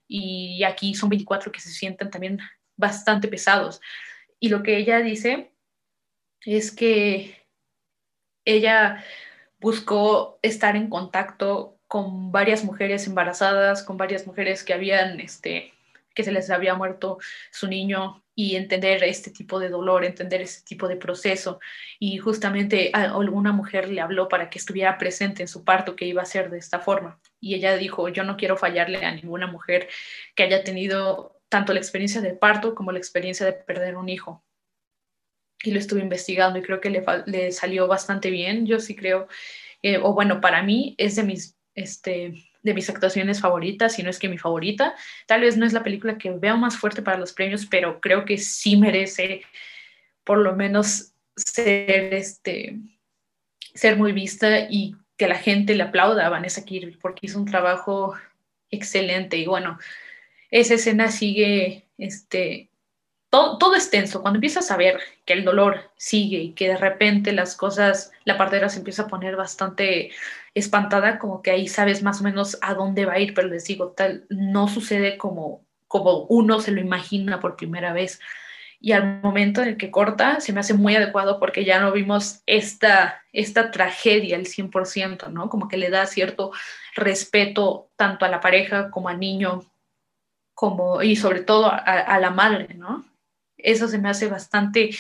Y aquí son 24 que se sienten también bastante pesados. Y lo que ella dice es que ella buscó estar en contacto con varias mujeres embarazadas, con varias mujeres que habían, este, que se les había muerto su niño y entender este tipo de dolor, entender este tipo de proceso. Y justamente alguna mujer le habló para que estuviera presente en su parto, que iba a ser de esta forma. Y ella dijo, yo no quiero fallarle a ninguna mujer que haya tenido tanto la experiencia del parto como la experiencia de perder un hijo. Y lo estuve investigando y creo que le, le salió bastante bien. Yo sí creo, eh, o bueno, para mí es de mis este, de mis actuaciones favoritas, si no es que mi favorita. Tal vez no es la película que veo más fuerte para los premios, pero creo que sí merece por lo menos ser, este, ser muy vista y que la gente le aplauda a Vanessa Kirby porque hizo un trabajo excelente. Y bueno, esa escena sigue este, todo, es tenso. Cuando empiezas a ver que el dolor sigue y que de repente las cosas, la partera se empieza a poner bastante espantada, como que ahí sabes más o menos a dónde va a ir, pero les digo, tal, no sucede como, como uno se lo imagina por primera vez. Y al momento en el que corta, se me hace muy adecuado porque ya no vimos esta, esta tragedia al 100%, ¿no? Como que le da cierto respeto tanto a la pareja como al niño, como, y sobre todo a la madre, ¿no? Eso se me hace bastante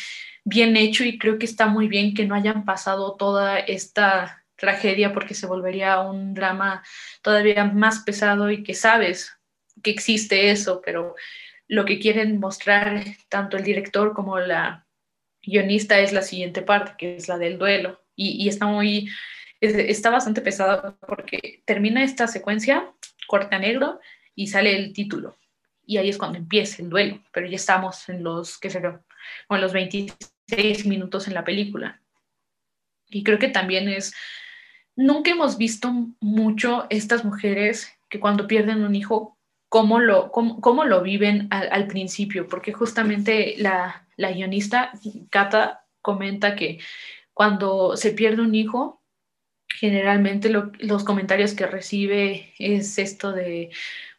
bien hecho y creo que está muy bien que no hayan pasado toda esta tragedia porque se volvería un drama todavía más pesado y que sabes que existe eso, pero lo que quieren mostrar tanto el director como la guionista es la siguiente parte, que es la del duelo. Y, está muy, está bastante pesado porque termina esta secuencia, corta negro, y sale el título. Y ahí es cuando empieza el duelo, pero ya estamos en los, qué sé yo, en los 26 minutos en la película. Y creo que también es, nunca hemos visto mucho estas mujeres que cuando pierden un hijo cómo lo, cómo, lo viven al, principio, porque justamente la, la guionista Kata comenta que cuando se pierde un hijo, generalmente los comentarios que recibe es esto de,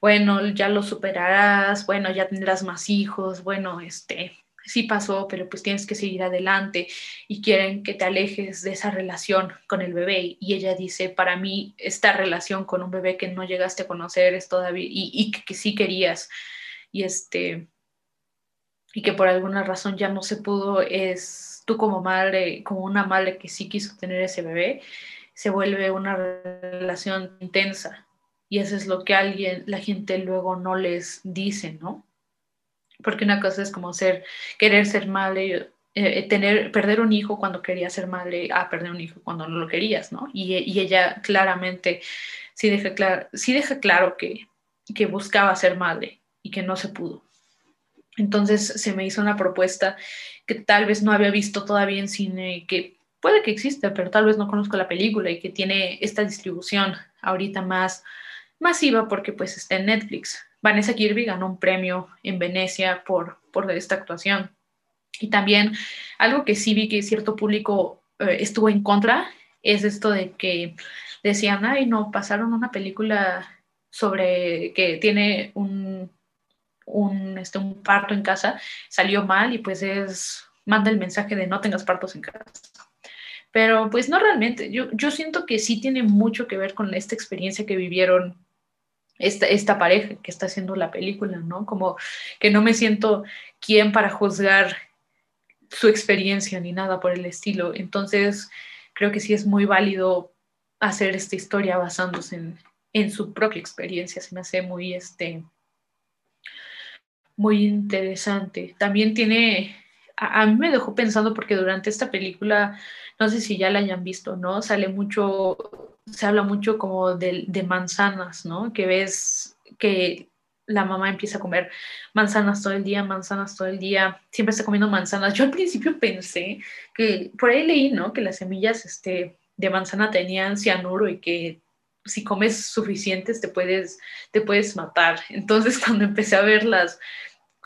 bueno, ya lo superarás, bueno, ya tendrás más hijos, bueno, este, sí pasó, pero pues tienes que seguir adelante y quieren que te alejes de esa relación con el bebé. Y ella dice, para mí esta relación con un bebé que no llegaste a conocer es todavía, y, que, sí querías, y este, y que por alguna razón ya no se pudo, es tú como madre, como una madre que sí quiso tener ese bebé, se vuelve una relación intensa. Y eso es lo que alguien, la gente luego no les dice, ¿no? porque una cosa es como ser, querer ser madre, eh, eh, tener, perder un hijo cuando quería ser madre, a perder un hijo cuando no lo querías, ¿no? Y, ella claramente sí deja, deja claro que, que buscaba ser madre y que no se pudo. Entonces se me hizo una propuesta que tal vez no había visto todavía en cine, que puede que exista, pero tal vez no conozco la película y que tiene esta distribución ahorita más masiva porque pues está en Netflix. Vanessa Kirby ganó un premio en Venecia por, por esta actuación. Y también algo que sí vi que cierto público eh, estuvo en contra es esto de que decían, ay, no, pasaron una película sobre que tiene un, un, este, un parto en casa, salió mal y pues es, manda el mensaje de no tengas partos en casa. Pero pues no realmente, yo, yo siento que sí tiene mucho que ver con esta experiencia que vivieron esta, esta pareja que está haciendo la película, ¿no? Como que no me siento quien para juzgar su experiencia ni nada por el estilo. Entonces, creo que sí es muy válido hacer esta historia basándose en, en su propia experiencia. Se me hace muy, este, muy interesante. También tiene, a, mí me dejó pensando porque durante esta película, no sé si ya la hayan visto, ¿no? Sale mucho se habla mucho como de, de, manzanas, ¿no? Que ves que la mamá empieza a comer manzanas todo el día, manzanas todo el día, siempre está comiendo manzanas. Yo al principio pensé que, por ahí leí, ¿no? Que las semillas este, de manzana tenían cianuro y que si comes suficientes te puedes, te puedes matar. Entonces cuando empecé a ver las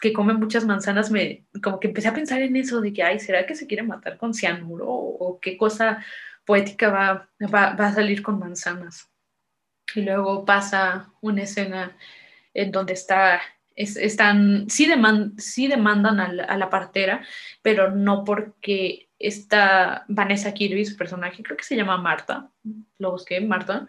que comen muchas manzanas, me, como que empecé a pensar en eso, de que, ay, ¿será que se quiere matar con cianuro o, qué cosa poética va, va, a salir con manzanas. Y luego pasa una escena en donde está, están, sí, sí demandan a la, partera, pero no porque está Vanessa Kirby, su personaje, creo que se llama Marta, lo busqué, Marta,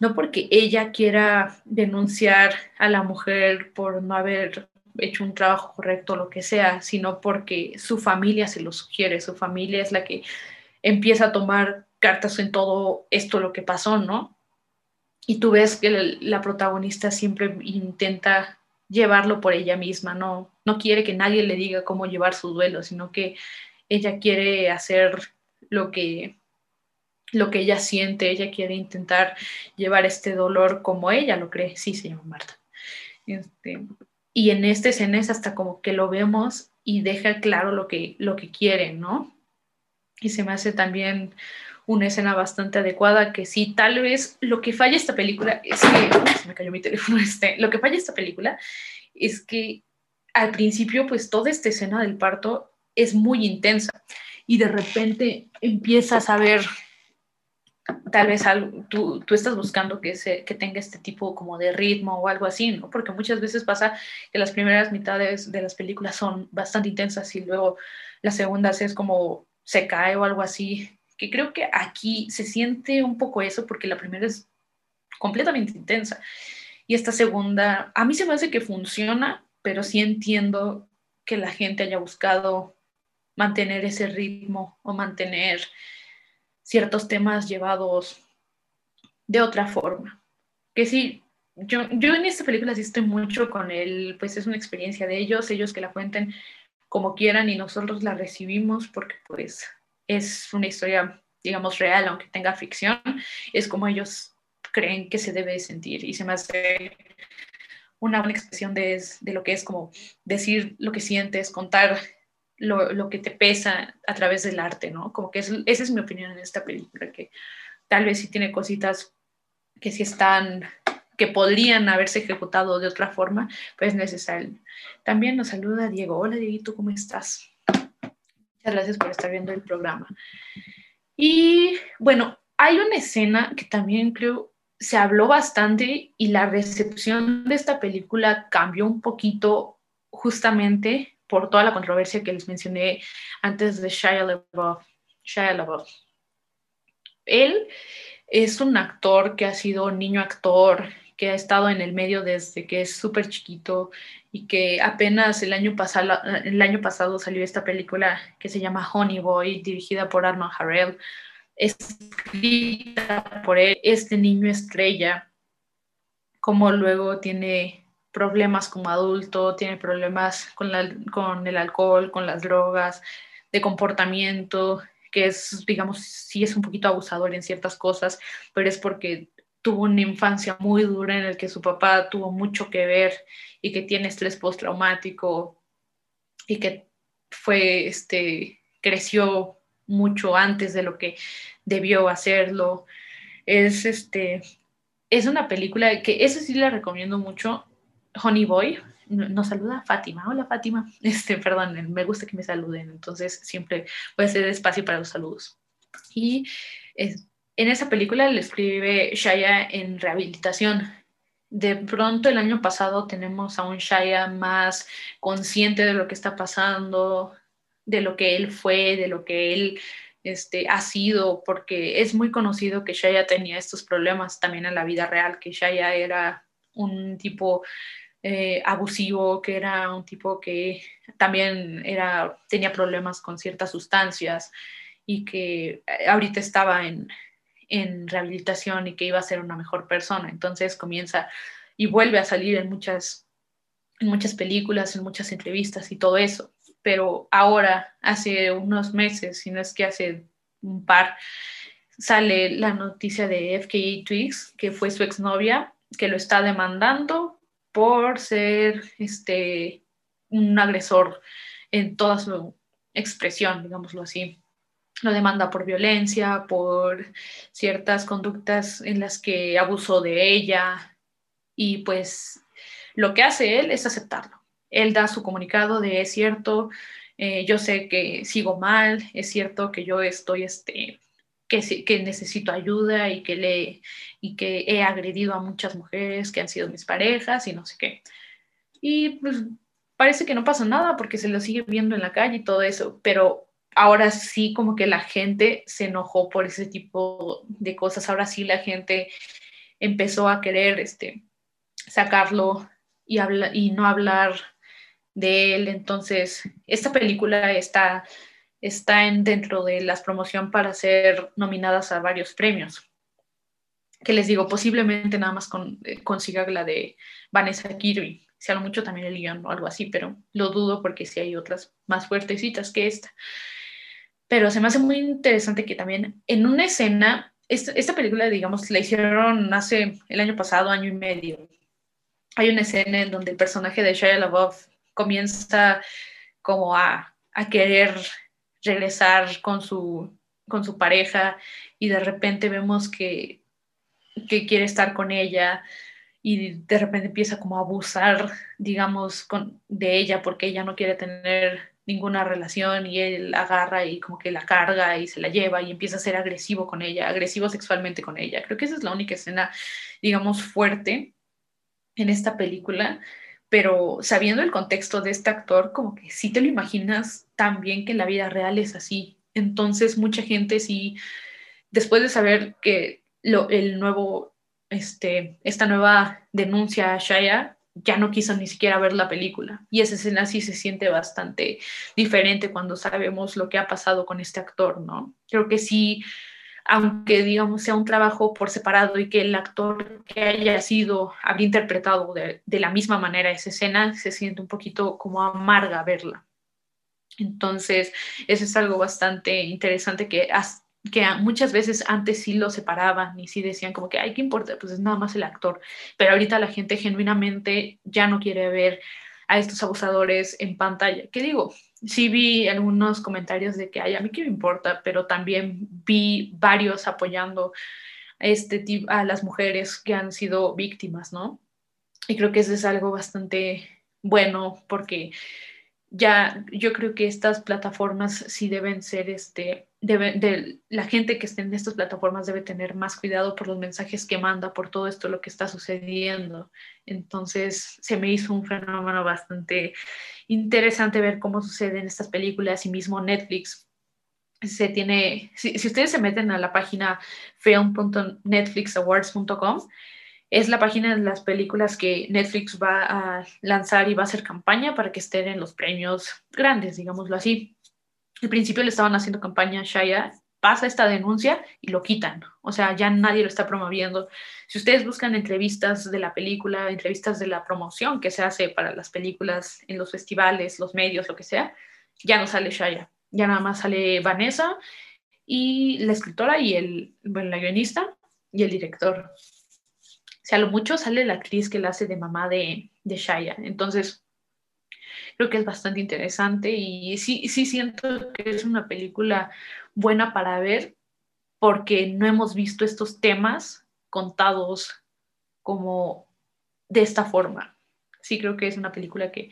no porque ella quiera denunciar a la mujer por no haber hecho un trabajo correcto, lo que sea, sino porque su familia se lo sugiere, su familia es la que empieza a tomar cartas en todo esto lo que pasó, ¿no? Y tú ves que la protagonista siempre intenta llevarlo por ella misma, no, no quiere que nadie le diga cómo llevar su duelo, sino que ella quiere hacer lo que, lo que ella siente, ella quiere intentar llevar este dolor como ella lo cree, sí se llama Marta. Este, y en esta escena es hasta como que lo vemos y deja claro lo que, lo que quiere, ¿no? y se me hace también una escena bastante adecuada que sí, tal vez lo que falla esta película es que, se me cayó mi teléfono, este, lo que falla esta película es que al principio pues toda esta escena del parto es muy intensa y de repente empiezas a ver tal vez tú, tú, estás buscando que, se, que tenga este tipo como de ritmo o algo así, ¿no? Porque muchas veces pasa que las primeras mitades de las películas son bastante intensas y luego las segundas es como se cae o algo así, que creo que aquí se siente un poco eso porque la primera es completamente intensa y esta segunda, a mí se me hace que funciona, pero sí entiendo que la gente haya buscado mantener ese ritmo o mantener ciertos temas llevados de otra forma. Que sí, yo, yo en esta película asisto mucho con él, pues es una experiencia de ellos, ellos que la cuenten como quieran y nosotros la recibimos porque pues es una historia, digamos, real, aunque tenga ficción, es como ellos creen que se debe sentir y se me hace una buena expresión de, de lo que es como decir lo que sientes, contar lo, lo, que te pesa a través del arte, ¿no? Como que es, esa es mi opinión en esta película, que tal vez sí tiene cositas que sí están, que podrían haberse ejecutado de otra forma, pues es necesario. También nos saluda Diego. Hola, Dieguito, ¿cómo estás? Muchas gracias por estar viendo el programa. Y bueno, hay una escena que también creo se habló bastante y la recepción de esta película cambió un poquito justamente por toda la controversia que les mencioné antes de Shia LaBeouf. Shia LaBeouf. Él es un actor que ha sido niño actor, que ha estado en el medio desde que es súper chiquito y que apenas el año, pasado, el año pasado salió esta película que se llama Honey Boy, dirigida por Armand Harrell, escrita por él, este niño estrella, como luego tiene problemas como adulto, tiene problemas con, el alcohol, con las drogas, de comportamiento, que es, digamos, sí es un poquito abusador en ciertas cosas, pero es porque tuvo una infancia muy dura en el que su papá tuvo mucho que ver y que tiene estrés postraumático y que fue, este, creció mucho antes de lo que debió hacerlo. Es, este, es una película que esa sí la recomiendo mucho. Honey Boy, nos saluda Fátima. Hola Fátima. Este, perdón, me gusta que me saluden, entonces siempre voy a hacer espacio para los saludos. Y en esa película le escribe Shaya en rehabilitación. De pronto el año pasado tenemos a un Shaya más consciente de lo que está pasando, de lo que él fue, de lo que él este, ha sido, porque es muy conocido que Shaya tenía estos problemas también en la vida real, que Shaya era un tipo eh, abusivo, que era un tipo que también era, tenía problemas con ciertas sustancias y que eh, ahorita estaba en, en rehabilitación y que iba a ser una mejor persona. Entonces comienza y vuelve a salir en muchas, en muchas películas, en muchas entrevistas y todo eso. Pero ahora, hace unos meses, si no es que hace un par, sale la noticia de FKA Twigs, que fue su exnovia, que lo está demandando por ser este, un agresor en toda su expresión, digámoslo así. Lo demanda por violencia, por ciertas conductas en las que abusó de ella y pues lo que hace él es aceptarlo. Él da su comunicado de es cierto, eh, yo sé que sigo mal, es cierto que yo estoy este, que, necesito ayuda y que, he agredido a muchas mujeres que han sido mis parejas y no sé qué. Y pues parece que no pasa nada porque se lo sigue viendo en la calle y todo eso, pero ahora sí como que la gente se enojó por ese tipo de cosas, ahora sí la gente empezó a querer este, sacarlo y no hablar de él. Entonces, esta película está está en, dentro de las promoción para ser nominadas a varios premios. Que les digo, posiblemente nada más con, eh, consiga la de Vanessa Kirby, si lo mucho también el guion o algo así, pero lo dudo porque sí hay otras más fuertecitas que esta. Pero se me hace muy interesante que también en una escena, esta, esta película, digamos, la hicieron hace el año pasado, año y medio. Hay una escena en donde el personaje de Shia LaBeouf comienza como a, a querer regresar con su, con su pareja y de repente vemos que, que quiere estar con ella y de repente empieza como a abusar, digamos, con, de ella porque ella no quiere tener ninguna relación y él agarra y como que la carga y se la lleva y empieza a ser agresivo con ella, agresivo sexualmente con ella. Creo que esa es la única escena, digamos, fuerte en esta película pero sabiendo el contexto de este actor, como que sí te lo imaginas tan bien que en la vida real es así. Entonces, mucha gente sí, después de saber que lo, el nuevo, este, esta nueva denuncia a Shaya, ya no quiso ni siquiera ver la película. Y esa escena sí se siente bastante diferente cuando sabemos lo que ha pasado con este actor, ¿no? Creo que sí aunque digamos sea un trabajo por separado y que el actor que haya sido, habría interpretado de, la misma manera esa escena, se siente un poquito como amarga verla. Entonces, eso es algo bastante interesante que, que muchas veces antes sí lo separaban y sí decían como que, ay, ¿qué importa? Pues es nada más el actor. Pero ahorita la gente genuinamente ya no quiere ver a estos abusadores en pantalla. ¿Qué digo? Sí vi algunos comentarios de que, ay, a mí qué me importa, pero también vi varios apoyando a, este, a las mujeres que han sido víctimas, ¿no? Y creo que eso es algo bastante bueno porque ya yo creo que estas plataformas sí deben ser, este, de, la gente que esté en estas plataformas debe tener más cuidado por los mensajes que manda, por todo esto lo que está sucediendo. Entonces se me hizo un fenómeno bastante interesante ver cómo suceden estas películas y mismo Netflix. Se tiene, si, si ustedes se meten a la página film.netflixawards.com, es la página de las películas que Netflix va a lanzar y va a hacer campaña para que estén en los premios grandes, digámoslo así. Al principio le estaban haciendo campaña a Shaya, pasa esta denuncia y lo quitan. O sea, ya nadie lo está promoviendo. Si ustedes buscan entrevistas de la película, entrevistas de la promoción que se hace para las películas en los festivales, los medios, lo que sea, ya no sale Shaya. Ya nada más sale Vanessa y la escritora y el, bueno, la guionista y el director sea, a lo mucho sale la actriz que la hace de mamá de, de Shaya. Entonces, creo que es bastante interesante y sí, sí siento que es una película buena para ver porque no hemos visto estos temas contados como de esta forma. Sí creo que es una película que,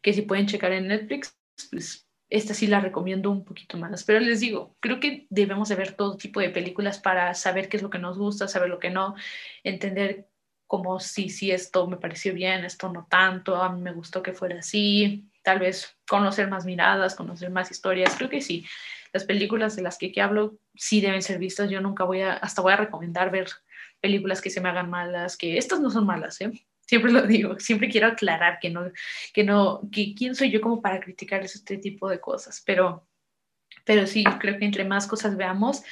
que si pueden checar en Netflix, pues esta sí la recomiendo un poquito más. Pero les digo, creo que debemos de ver todo tipo de películas para saber qué es lo que nos gusta, saber lo que no, entender como si, si esto me pareció bien, esto no tanto, a mí me gustó que fuera así, tal vez conocer más miradas, conocer más historias, creo que sí. Las películas de las que, que hablo sí deben ser vistas, yo nunca voy a, hasta voy a recomendar ver películas que se me hagan malas, que estas no son malas, ¿eh? siempre lo digo, siempre quiero aclarar que no, que no, que quién soy yo como para criticar este tipo de cosas, pero, pero sí, creo que entre más cosas veamos,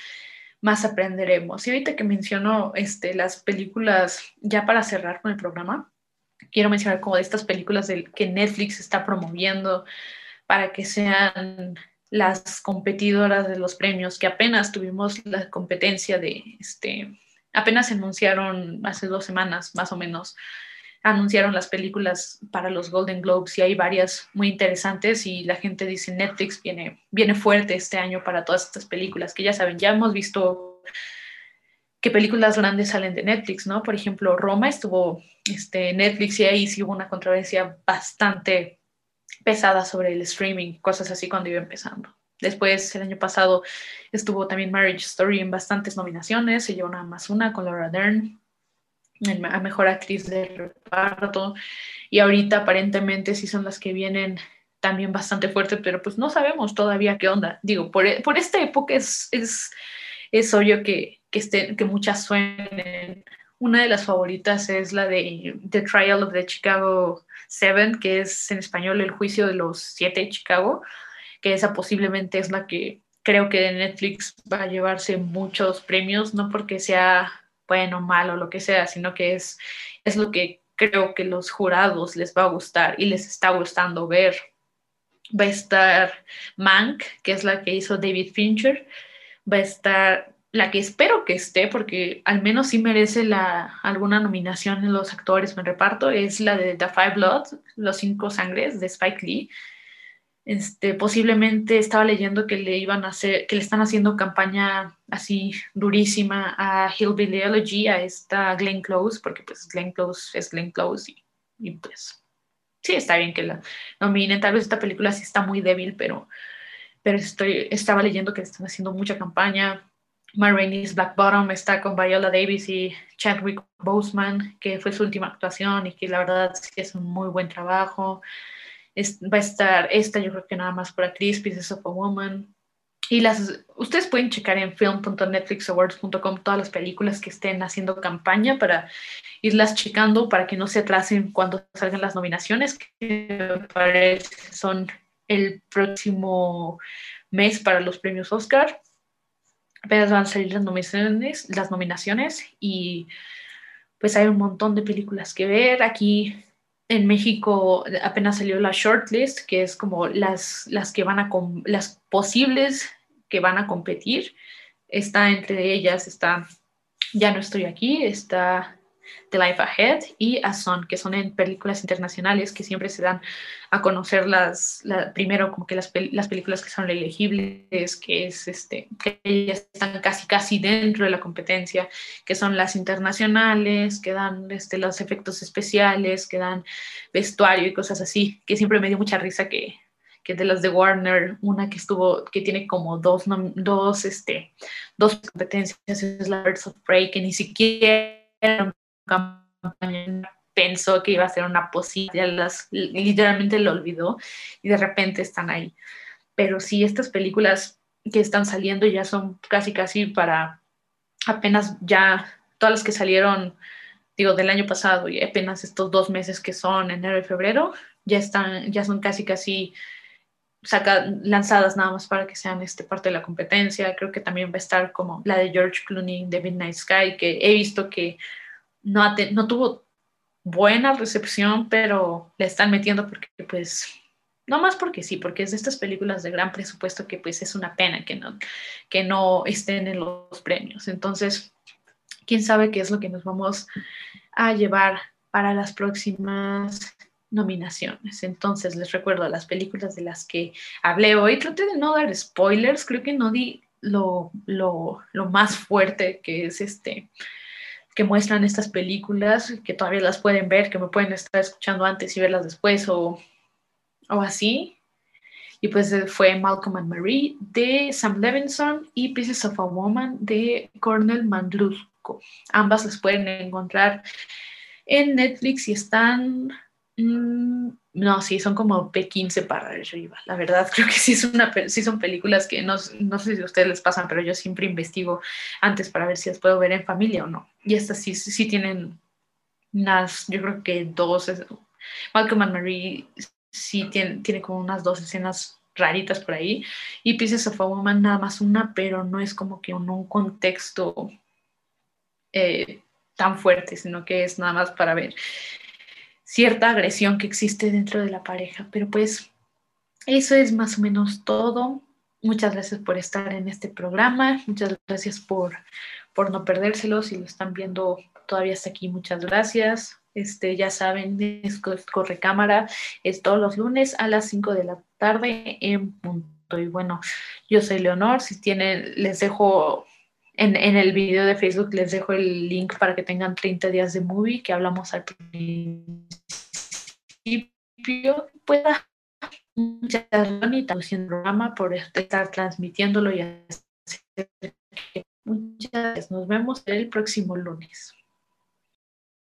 más aprenderemos. Y ahorita que menciono este, las películas, ya para cerrar con el programa, quiero mencionar como de estas películas del, que Netflix está promoviendo para que sean las competidoras de los premios, que apenas tuvimos la competencia de, este, apenas anunciaron hace dos semanas más o menos anunciaron las películas para los Golden Globes y hay varias muy interesantes y la gente dice Netflix viene, viene fuerte este año para todas estas películas que ya saben, ya hemos visto qué películas grandes salen de Netflix, ¿no? Por ejemplo, Roma estuvo este, Netflix y ahí sí hubo una controversia bastante pesada sobre el streaming, cosas así cuando iba empezando. Después, el año pasado, estuvo también Marriage Story en bastantes nominaciones, se llevó nada más una con Laura Dern, a mejor actriz de reparto y ahorita aparentemente sí son las que vienen también bastante fuerte, pero pues no sabemos todavía qué onda. Digo, por, por esta época es, es, es obvio que, que, estén, que muchas suenen. Una de las favoritas es la de The Trial of the Chicago Seven, que es en español el juicio de los siete de Chicago, que esa posiblemente es la que creo que de Netflix va a llevarse muchos premios, no porque sea bueno, malo, lo que sea, sino que es, es lo que creo que los jurados les va a gustar y les está gustando ver. Va a estar Mank, que es la que hizo David Fincher. Va a estar la que espero que esté, porque al menos sí merece la, alguna nominación en los actores, me reparto, es la de The Five Blood, Los Cinco Sangres, de Spike Lee. Este, posiblemente estaba leyendo que le iban a hacer, que le están haciendo campaña así durísima a Hillbilly Elegy, a esta Glenn Close, porque pues Glenn Close es Glenn Close y, y, pues sí, está bien que la nominen. Tal vez esta película sí está muy débil, pero, pero estoy, estaba leyendo que están haciendo mucha campaña. Ma Black Bottom está con Viola Davis y Chadwick Boseman, que fue su última actuación y que la verdad sí es un muy buen trabajo va a estar esta, yo creo que nada más por actriz, Pieces of a Woman. Y las, ustedes pueden checar en film.netflixawards.com todas las películas que estén haciendo campaña para irlas checando para que no se atrasen cuando salgan las nominaciones, que parece son el próximo mes para los premios Oscar. apenas van a salir las nominaciones, las nominaciones y pues hay un montón de películas que ver. Aquí en México apenas salió la shortlist, que es como las, las que van a las posibles que van a competir. Está entre ellas, está Ya no estoy aquí, está The Life Ahead y A Son, que son en películas internacionales que siempre se dan a conocer las, primero como que las, las, películas que son elegibles, que es este, que ellas están casi casi dentro de la competencia, que son las internacionales, que dan este, los efectos especiales, que dan vestuario y cosas así, que siempre me dio mucha risa que que de las de Warner, una que estuvo, que tiene como dos, dos, este, dos competencias, es la Birds of Prey, que ni siquiera pensó que iba a ser una posibilidad, las, literalmente lo olvidó y de repente están ahí. Pero sí, estas películas que están saliendo ya son casi, casi para apenas ya todas las que salieron, digo, del año pasado y apenas estos dos meses que son enero y febrero, ya están, ya son casi, casi saca, lanzadas nada más para que sean este, parte de la competencia. Creo que también va a estar como la de George Clooney de Midnight Sky, que he visto que no, tuvo buena recepción, pero le están metiendo porque pues no más porque sí, porque es de estas películas de gran presupuesto que pues es una pena que no, que no estén en los premios. Entonces, quién sabe qué es lo que nos vamos a llevar para las próximas nominaciones. Entonces, les recuerdo las películas de las que hablé hoy. Traté de no dar spoilers, creo que no di lo, lo, lo más fuerte que es este que muestran estas películas, que todavía las pueden ver, que me pueden estar escuchando antes y verlas después o, o así. Y pues eh, fue Malcolm and Marie de Sam Levinson y Pieces of a Woman de Cornel Mandlusco. Ambas las pueden encontrar en Netflix y están Mm, no, sí, son como P15 para arriba. La verdad, creo que sí, son películas que no, no sé si a ustedes les pasan, pero yo siempre investigo antes para ver si las puedo ver en familia o no. Y estas sí, sí tienen unas, yo creo que dos. Malcolm and Marie sí tiene, tiene como unas dos escenas raritas por ahí. Y Pieces of a Woman nada más una, pero no es como que en un contexto eh, tan fuerte, sino que es nada más para ver cierta agresión que existe dentro de la pareja. Pero pues eso es más o menos todo. Muchas gracias por estar en este programa. Muchas gracias por, por no perdérselo. Si lo están viendo todavía hasta aquí, muchas gracias. Este, ya saben, es Corre Cámara, es todos los lunes a las 5 de la tarde en punto. Y bueno, yo soy Leonor. Si tienen, les dejo en, en, el video de Facebook les dejo el link para que tengan 30 días de movie que hablamos al principio. Pueda muchas gracias programa por estar transmitiéndolo y hacer muchas gracias. Nos vemos el próximo lunes.